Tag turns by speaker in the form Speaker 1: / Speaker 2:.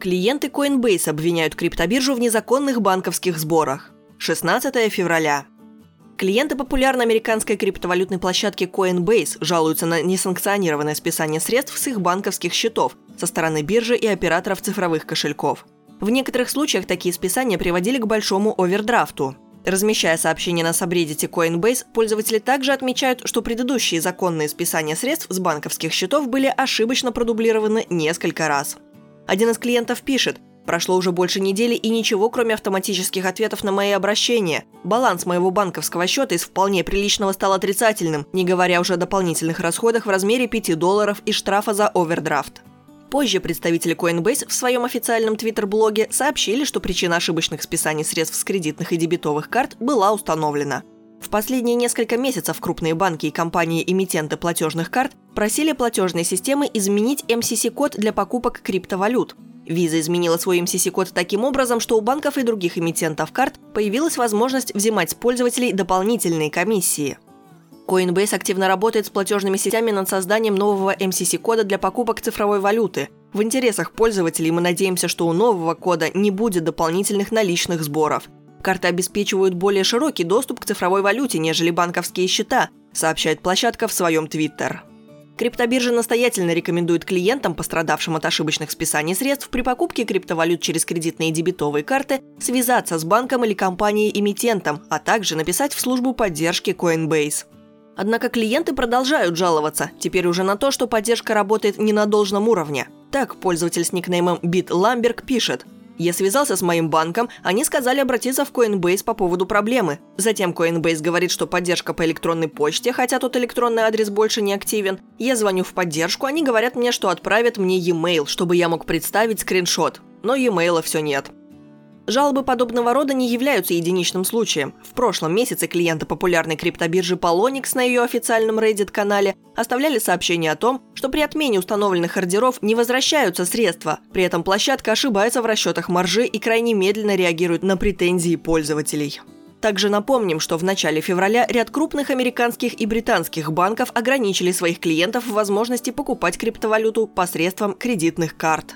Speaker 1: Клиенты Coinbase обвиняют криптобиржу в незаконных банковских сборах. 16 февраля. Клиенты популярной американской криптовалютной площадки Coinbase жалуются на несанкционированное списание средств с их банковских счетов со стороны биржи и операторов цифровых кошельков. В некоторых случаях такие списания приводили к большому овердрафту. Размещая сообщения на сабреддите Coinbase, пользователи также отмечают, что предыдущие законные списания средств с банковских счетов были ошибочно продублированы несколько раз. Один из клиентов пишет, Прошло уже больше недели и ничего, кроме автоматических ответов на мои обращения. Баланс моего банковского счета из вполне приличного стал отрицательным, не говоря уже о дополнительных расходах в размере 5 долларов и штрафа за овердрафт. Позже представители Coinbase в своем официальном твиттер-блоге сообщили, что причина ошибочных списаний средств с кредитных и дебетовых карт была установлена. В последние несколько месяцев крупные банки и компании-эмитенты платежных карт просили платежные системы изменить MCC-код для покупок криптовалют. Виза изменила свой MCC-код таким образом, что у банков и других эмитентов карт появилась возможность взимать с пользователей дополнительные комиссии – Coinbase активно работает с платежными сетями над созданием нового MCC-кода для покупок цифровой валюты. В интересах пользователей мы надеемся, что у нового кода не будет дополнительных наличных сборов. Карты обеспечивают более широкий доступ к цифровой валюте, нежели банковские счета, сообщает площадка в своем Твиттер. Криптобиржа настоятельно рекомендует клиентам, пострадавшим от ошибочных списаний средств при покупке криптовалют через кредитные и дебетовые карты, связаться с банком или компанией-эмитентом, а также написать в службу поддержки Coinbase. Однако клиенты продолжают жаловаться, теперь уже на то, что поддержка работает не на должном уровне. Так, пользователь с никнеймом BitLamberg пишет я связался с моим банком, они сказали обратиться в Coinbase по поводу проблемы. Затем Coinbase говорит, что поддержка по электронной почте, хотя тот электронный адрес больше не активен. Я звоню в поддержку, они говорят мне, что отправят мне e-mail, чтобы я мог представить скриншот. Но e-mail все нет. Жалобы подобного рода не являются единичным случаем. В прошлом месяце клиенты популярной криптобиржи Polonix на ее официальном Reddit-канале оставляли сообщение о том, что при отмене установленных ордеров не возвращаются средства. При этом площадка ошибается в расчетах маржи и крайне медленно реагирует на претензии пользователей. Также напомним, что в начале февраля ряд крупных американских и британских банков ограничили своих клиентов в возможности покупать криптовалюту посредством кредитных карт.